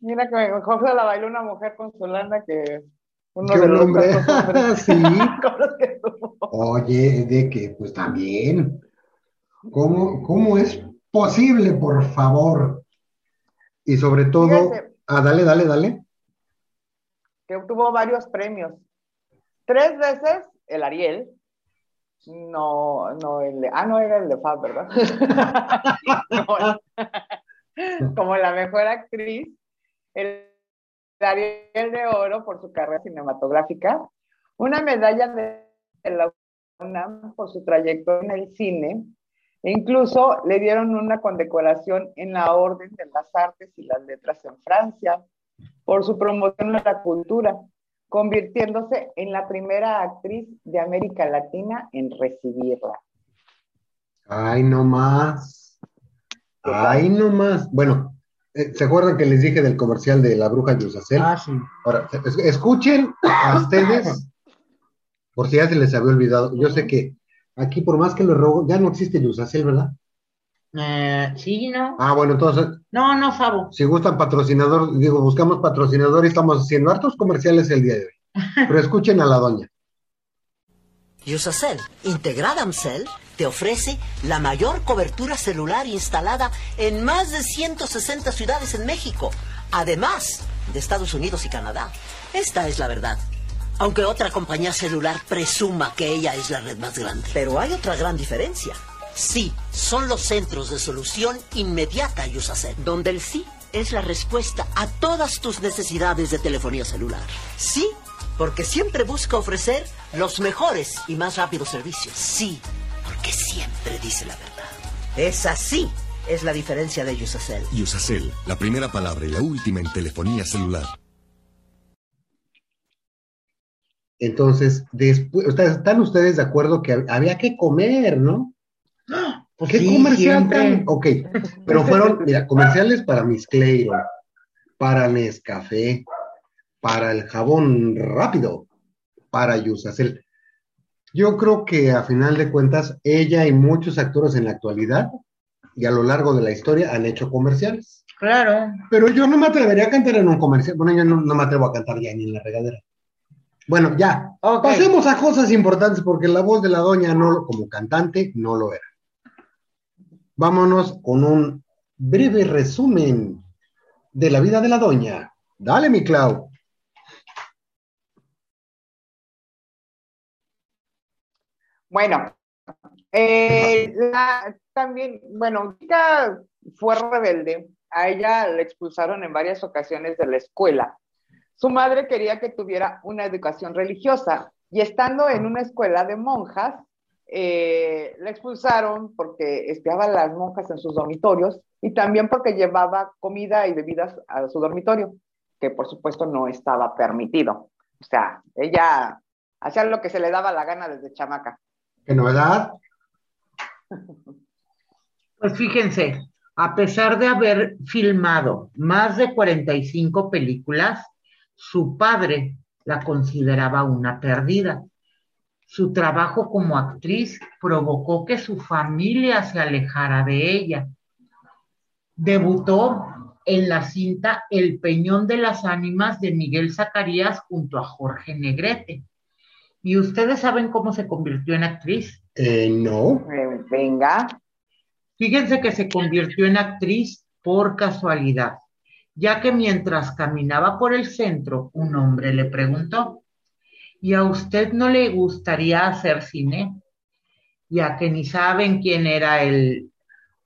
Mira que mejor se la bailó una mujer con su lana que uno Que de un los hombre. hombres Sí. que. Oye, de que, pues también. ¿Cómo, cómo es posible, por favor? Y sobre todo. Ah, dale, dale, dale. que obtuvo varios premios. Tres veces el Ariel No, no, el de, ah, no era el de Fab, ¿verdad? como la mejor actriz, el Ariel de Oro por su carrera cinematográfica, una medalla de la UNAM por su trayectoria en el cine, e incluso le dieron una condecoración en la Orden de las Artes y las Letras en Francia por su promoción de la cultura, convirtiéndose en la primera actriz de América Latina en recibirla. Ay, no más. Ay, no más. Bueno, eh, ¿se acuerdan que les dije del comercial de la bruja Yusacel? Ah, sí. Ahora, es- escuchen a ustedes, por si ya se les había olvidado. Yo sé que aquí, por más que lo robo, ya no existe Yusacel, ¿verdad? Eh, sí, ¿no? Ah, bueno, entonces, No, no sabo. si gustan patrocinador, digo, buscamos patrocinador y estamos haciendo hartos comerciales el día de hoy. Pero escuchen a la doña. Usacell, integrada Amcel, te ofrece la mayor cobertura celular instalada en más de 160 ciudades en México, además de Estados Unidos y Canadá. Esta es la verdad. Aunque otra compañía celular presuma que ella es la red más grande. Pero hay otra gran diferencia. Sí, son los centros de solución inmediata Usacell, donde el sí es la respuesta a todas tus necesidades de telefonía celular. Sí, porque siempre busca ofrecer los mejores y más rápidos servicios. Sí, porque siempre dice la verdad. Esa sí es la diferencia de Usacell. Usacell, la primera palabra y la última en telefonía celular. Entonces, después, ¿están ustedes de acuerdo que hab- había que comer, no? Pues ¿Qué sí, comercial tan? Ok, pero fueron, mira, comerciales para Miss Clairo, para Nescafé, para el jabón rápido, para Yusacel. Yo creo que a final de cuentas, ella y muchos actores en la actualidad y a lo largo de la historia han hecho comerciales. Claro. Pero yo no me atrevería a cantar en un comercial. Bueno, yo no, no me atrevo a cantar ya ni en la regadera. Bueno, ya. Pasemos a cosas importantes porque la voz de la doña no lo- como cantante no lo era. Vámonos con un breve resumen de la vida de la doña. Dale, mi Clau. Bueno, eh, la- también, bueno, fue rebelde. A ella la expulsaron en varias ocasiones de la escuela. Su madre quería que tuviera una educación religiosa y estando en una escuela de monjas, eh, la expulsaron porque espiaba a las monjas en sus dormitorios y también porque llevaba comida y bebidas a su dormitorio, que por supuesto no estaba permitido. O sea, ella hacía lo que se le daba la gana desde chamaca. ¿Qué novedad? Pues fíjense, a pesar de haber filmado más de 45 películas, su padre la consideraba una perdida. Su trabajo como actriz provocó que su familia se alejara de ella. Debutó en la cinta El Peñón de las Ánimas de Miguel Zacarías junto a Jorge Negrete. ¿Y ustedes saben cómo se convirtió en actriz? Eh, no. Eh, venga. Fíjense que se convirtió en actriz por casualidad, ya que mientras caminaba por el centro, un hombre le preguntó, ¿y a usted no le gustaría hacer cine? Ya que ni saben quién era el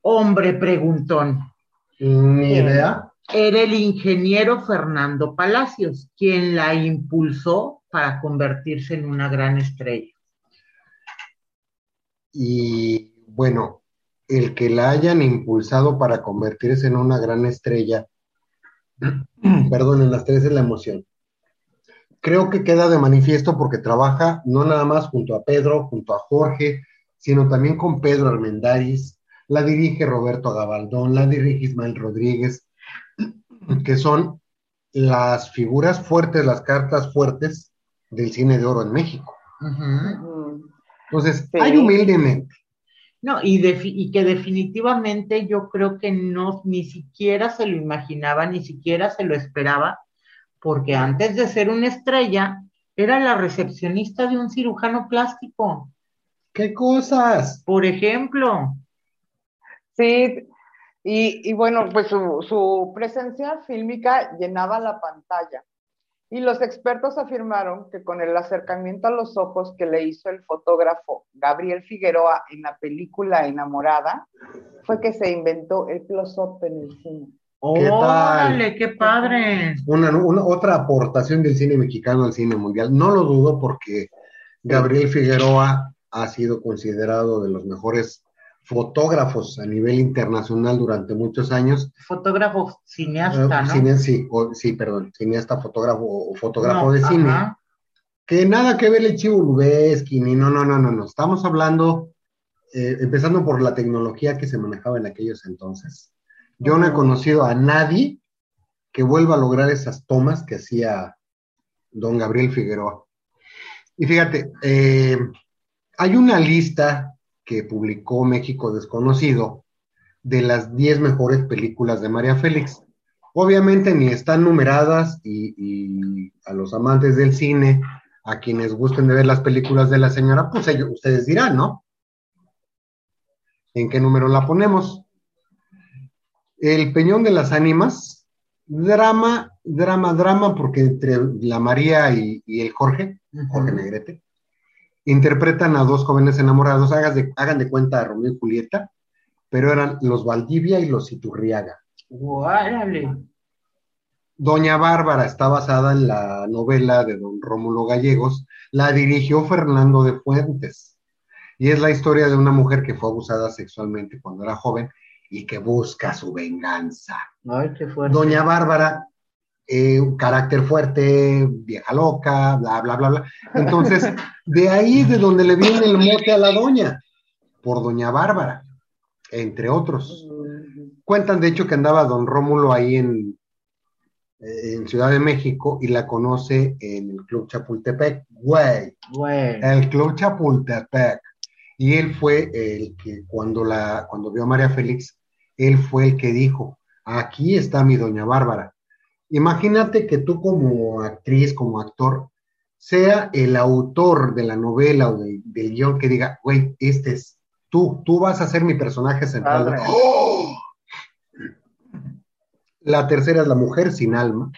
hombre preguntón. Ni idea. Era el ingeniero Fernando Palacios, quien la impulsó para convertirse en una gran estrella. Y bueno, el que la hayan impulsado para convertirse en una gran estrella, perdón, en las tres es la emoción. Creo que queda de manifiesto porque trabaja no nada más junto a Pedro, junto a Jorge, sino también con Pedro Armendáriz, la dirige Roberto Gabaldón, la dirige Ismael Rodríguez, que son las figuras fuertes, las cartas fuertes del cine de oro en México. Entonces, Sí. hay humildemente. No, y, que definitivamente yo creo que no, ni siquiera se lo imaginaba, ni siquiera se lo esperaba, porque antes de ser una estrella, era la recepcionista de un cirujano plástico, ¿Qué cosas? por ejemplo. Sí, y, y bueno, pues su, su presencia fílmica llenaba la pantalla. Y los expertos afirmaron que con el acercamiento a los ojos que le hizo el fotógrafo Gabriel Figueroa en la película Enamorada, fue que se inventó el close-up en el cine. ¿Qué tal? ¡Órale, qué padre! Una, una- otra aportación del cine mexicano al cine mundial. No lo dudo porque Gabriel Figueroa ha sido considerado de los mejores fotógrafos a nivel internacional durante muchos años. Fotógrafo cineasta, Eh, ¿no? cine- sí, o- sí, perdón, cineasta, fotógrafo o fotógrafo No, de cine. ajá. Que nada que ver el Chivo Lubeski, ni no, no, no, no, no. Estamos hablando, eh, empezando por la tecnología que se manejaba en aquellos entonces. Yo no he conocido a nadie que vuelva a lograr esas tomas que hacía don Gabriel Figueroa. Y fíjate, eh, hay una lista que publicó México Desconocido de las 10 mejores películas de María Félix. Obviamente ni están numeradas y, y a los amantes del cine, a quienes gusten de ver las películas de la señora, pues ellos, ustedes dirán, ¿no? ¿En qué número la ponemos? El Peñón de las Ánimas, drama, drama, drama, porque entre la María y, y el Jorge, Jorge Negrete, interpretan a dos jóvenes enamorados, hagas de- hagan de cuenta a Romeo y Julieta, pero eran los Valdivia y los Iturriaga. ¡Órale! Doña Bárbara está basada en la novela de don Rómulo Gallegos, la dirigió Fernando de Fuentes, y es la historia de una mujer que fue abusada sexualmente cuando era joven y que busca su venganza. ¡Ay, qué fuerte! Doña Bárbara, eh, un carácter fuerte, vieja loca, bla, bla, bla, bla. Entonces, de ahí de donde le viene el mote a la doña, por Doña Bárbara, entre otros. Cuentan, de hecho, que andaba don Rómulo ahí en, eh, en Ciudad de México y la conoce en el Club Chapultepec. Güey, el Club Chapultepec. Y él fue el que cuando la, cuando vio a María Félix, él fue el que dijo, aquí está mi doña Bárbara. Imagínate que tú como actriz, como actor, sea el autor de la novela o de- del guion que diga, güey, este es tú, tú vas a ser mi personaje central. ¡Oh! La tercera es La Mujer Sin Alma.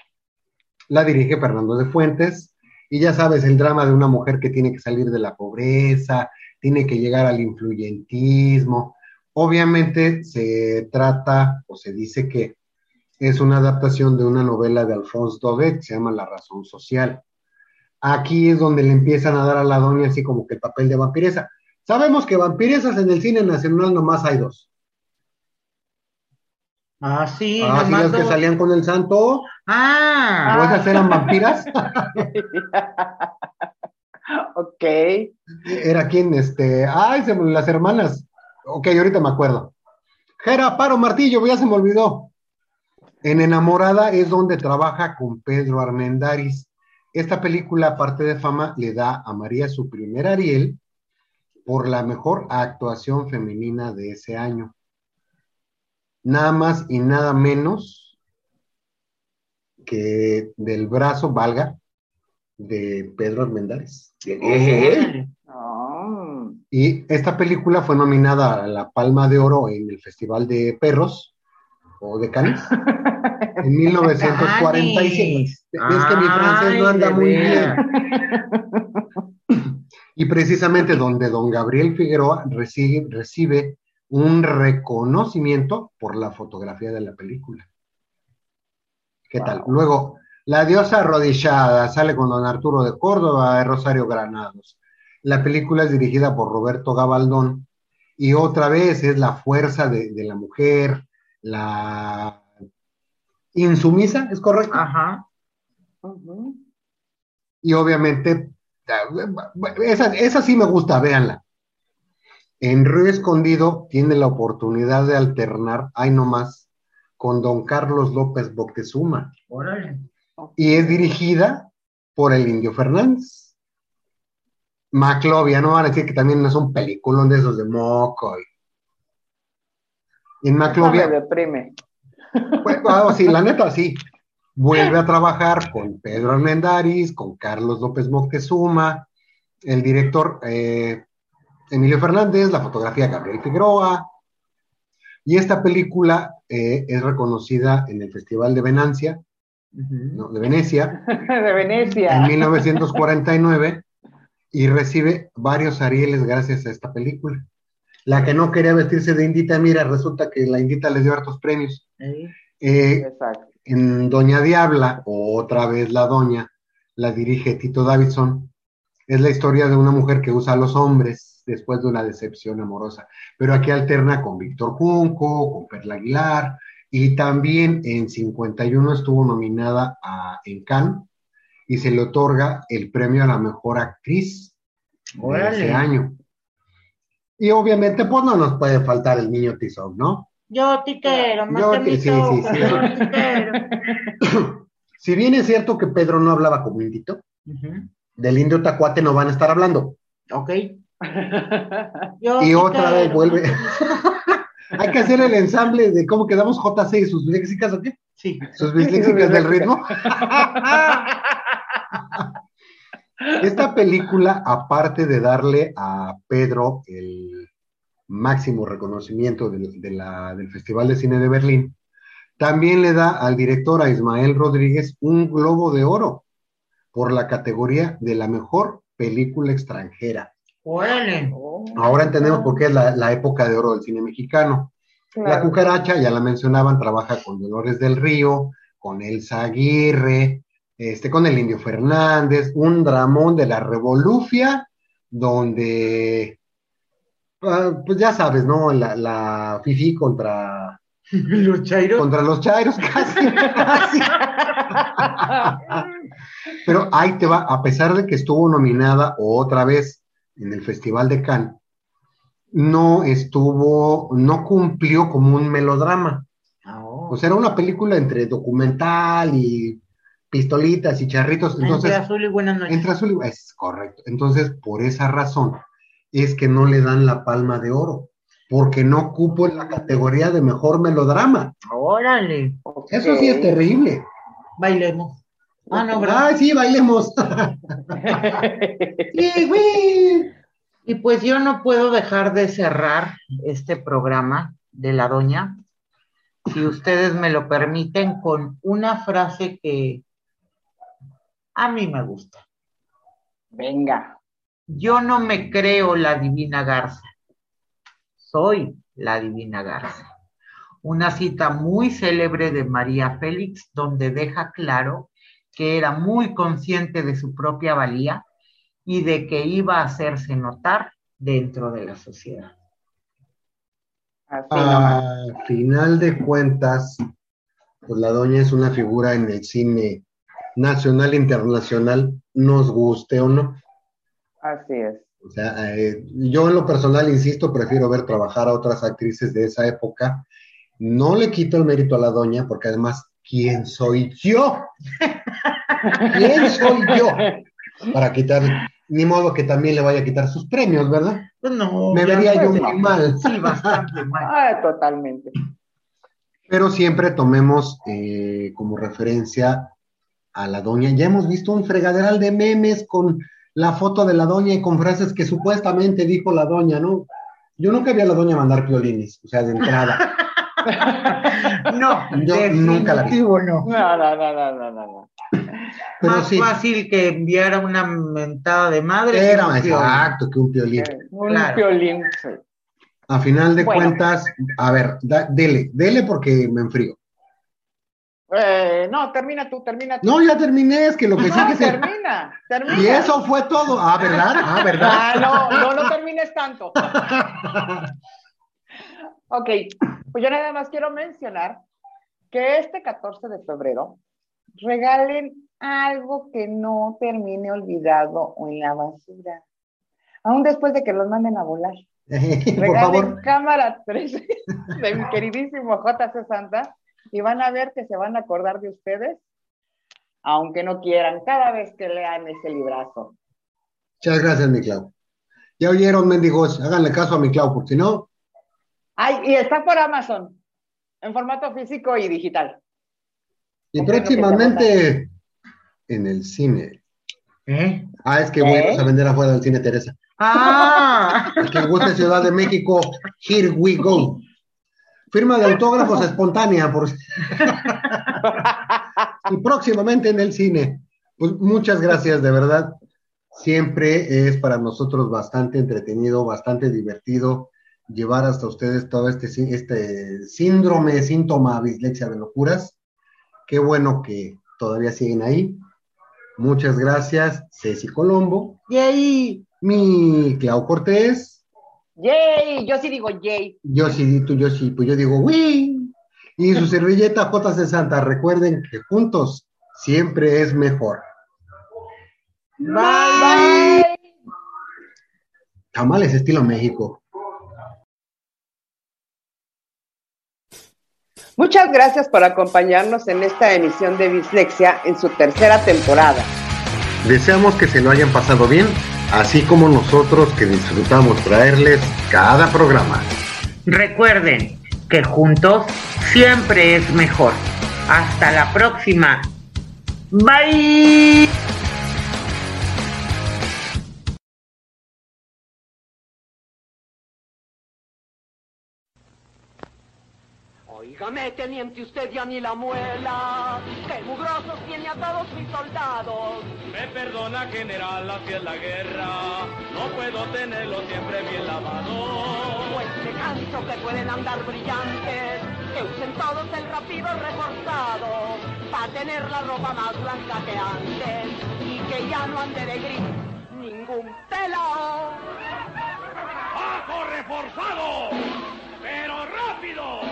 La dirige Fernando de Fuentes. Y ya sabes, el drama de una mujer que tiene que salir de la pobreza, tiene que llegar al influyentismo. Obviamente se trata o se dice que es una adaptación de una novela de Alphonse Daudet que se llama La razón social. Aquí es donde le empiezan a dar a la doña así como que el papel de vampiresa. Sabemos que vampiresas en el cine nacional nomás hay dos. ah, sí, Ah, sí, las que salían con el santo, Ah, ¿o esas eran vampiras? ok. Era quien, este, ay, se las hermanas. Ok, ahorita me acuerdo. Jera, paro, martillo, ya se me olvidó. En Enamorada es donde trabaja con Pedro Armendáriz. Esta película, aparte de fama, le da a María su primer Ariel por la mejor actuación femenina de ese año. Nada más y nada menos que del brazo valga de Pedro Armendáriz. Ah, Y esta película fue nominada a la Palma de Oro en el Festival de Perros o de Cannes en 1945. Es que mi francés no anda de muy bien. Y precisamente donde don Gabriel Figueroa recibe, recibe un reconocimiento por la fotografía de la película. ¿Qué tal? Luego, La diosa arrodillada sale con don Arturo de Córdoba y Rosario Granados. La película es dirigida por Roberto Gabaldón y otra vez es la fuerza de, de la mujer, la insumisa, ¿es correcto? Ajá. Y obviamente, esa, esa sí me gusta, véanla. En Río Escondido tiene la oportunidad de alternar, ay no más, con don Carlos López Boctezuma. Órale. Y es dirigida por el Indio Fernández. Maclovia, no van a decir que también es un peliculón de esos de moco. y- En me Maclovia, deprime. pues, ah, sí, la neta, sí. Vuelve a trabajar con Pedro Armendáriz, con Carlos López Moctezuma, el director eh, Emilio Fernández, la fotografía Gabriel Figueroa. Y esta película eh, es reconocida en el Festival de Venancia no, de Venecia, de Venecia. en 1949 y recibe varios Arieles gracias a esta película. La que no quería vestirse de indita, mira, resulta que la indita le dio hartos premios. ¿Eh? Eh, Exacto. en Doña Diabla, otra vez la doña, la dirige Tito Davidson. Es la historia de una mujer que usa a los hombres después de una decepción amorosa. Pero aquí alterna con Víctor Junco, con Perla Aguilar, y también en 51 estuvo nominada a, en Cannes y se le otorga el premio a la mejor actriz de ese año. Y obviamente, pues no nos puede faltar el niño Tizón, ¿no? Yo te quiero, más Yo que mi sí, sí, sí. Si bien es cierto que Pedro no hablaba como indito, del indio Tacuate no van a estar hablando. Ok. Yo Y otra vez vuelve. Hay que hacer el ensamble de cómo quedamos JC y sus léxicas, ¿o qué? Sí. Sus disléxicas del ritmo. Esta película, aparte de darle a Pedro el máximo reconocimiento del, de la- del Festival de Cine de Berlín, también le da al director, a Ismael Rodríguez, un globo de oro por la categoría de la mejor película extranjera. Órale. Oh, Ahora entendemos por qué es la, la época de oro del cine mexicano. La cucaracha, ya la mencionaban, trabaja con Dolores del Río, con Elsa Aguirre, este, con el Indio Fernández, un dramón de la Revolufia, donde, ah, pues ya sabes, ¿no? La, la Fifi contra, Los chairos. contra los Chairos, casi, casi. Pero ahí te va, a pesar de que estuvo nominada otra vez en el Festival de Cannes, no estuvo, no cumplió como un melodrama. Ah, oh. O sea, era una película entre documental y pistolitas y charritos. Entonces, Entre azul y buenas noches. entre azul y- es correcto. Entonces, por esa razón, es que no le dan la palma de oro, porque no cupo en la categoría de mejor melodrama. Órale. Eso sí es terrible. Bailemos. Ah, no, ¿verdad? Ay, sí, bailemos. sí, güey. Y pues yo no puedo dejar de cerrar este programa de la doña, si ustedes me lo permiten, con una frase que a mí me gusta. Venga. Yo no me creo la divina Garza, soy la divina Garza. Una cita muy célebre de María Félix donde deja claro que era muy consciente de su propia valía y de que iba a hacerse notar dentro de la sociedad. Así nomás. A final de cuentas, pues la doña es una figura en el cine nacional internacional, nos guste o no. Así es. O sea, eh, yo en lo personal, insisto, prefiero ver trabajar a otras actrices de esa época. No le quito el mérito a la doña, porque además, ¿quién soy yo? ¿Quién soy yo? Para quitar, ni modo que también le vaya a quitar sus premios, ¿verdad? Pues no, Me vería yo muy mal. Sí, bastante mal. Ah, totalmente. Pero siempre tomemos eh, como referencia a la doña. Ya hemos visto un fregaderal de memes con la foto de la doña y con frases que supuestamente dijo la doña, ¿no? Yo nunca vi a la doña mandar piolines, o sea, de entrada. No, Yo nunca la vi. no. No, no, no, no, no. Pero Más sí, fácil que enviara una mentada de madre. que era un piolín. exacto que un piolín. Eh, Un Claro. violín. sí. A final de Bueno. cuentas, a ver, da- dele, dele porque me enfrío. Eh, no, termina tú, termina tú. No, ya terminé, es que lo que No, sigue es el- termina, termina. Y eso fue todo. Ah, ¿verdad? Ah, ¿verdad? Ah, no, no, no termines tanto. Ok, pues yo nada más quiero mencionar que este 14 de febrero regalen algo que no termine olvidado o en la basura. Aún después de que los manden a volar. Por Regalen favor. cámara 13 de mi queridísimo JC Santa y van a ver que se van a acordar de ustedes, aunque no quieran, cada vez que lean ese librazo. Muchas gracias, mi Clau. Ya oyeron, mendigos, háganle caso a mi Clau, porque si no, Ay, y está por Amazon, en formato físico y digital. y próximamente en el cine. ¿Eh? Ah, es que ¿Eh? voy a vender afuera del cine Teresa. Ah, El que guste Ciudad de México, here we go. Firma de autógrafos espontánea, por y próximamente en el cine. Pues muchas gracias, de verdad. Siempre es para nosotros bastante entretenido, bastante divertido llevar hasta ustedes todo este, este síndrome, síntoma, dislexia de locuras. Qué bueno que todavía siguen ahí. Muchas gracias, Ceci Colombo. Y ahí, mi Clau Cortés. Yay, yo sí digo yay. Yo sí, tú, yo sí, pues yo digo ¡Wii! Y su servilleta Jotas de Santa. Recuerden que juntos siempre es mejor. Bye. Bye. Tamales estilo México. Muchas gracias por acompañarnos en esta emisión de Bislexia en su tercera temporada. Deseamos que se lo hayan pasado bien, así como nosotros que disfrutamos traerles cada programa. Recuerden que juntos siempre es mejor. Hasta la próxima. Bye. Dígame, teniente, usted ya ni la muela. ¡Qué mugrosos tiene a todos mis soldados! Me perdona, general, así es la guerra. No puedo tenerlo siempre bien lavado. Pues me canso que pueden andar brillantes. Que usen todos el rápido reforzado. Para tener la ropa más blanca que antes. Y que ya no ande de gris ningún pelo. ¡Bajo reforzado! ¡Pero rápido!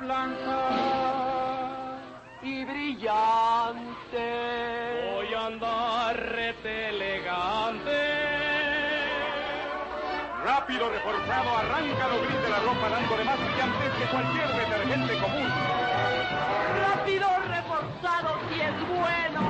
blanca y brillante. Voy a andar elegante. Rápido, reforzado, arranca los gris la ropa dándole más brillantes que cualquier detergente común. Rápido, reforzado, si es bueno.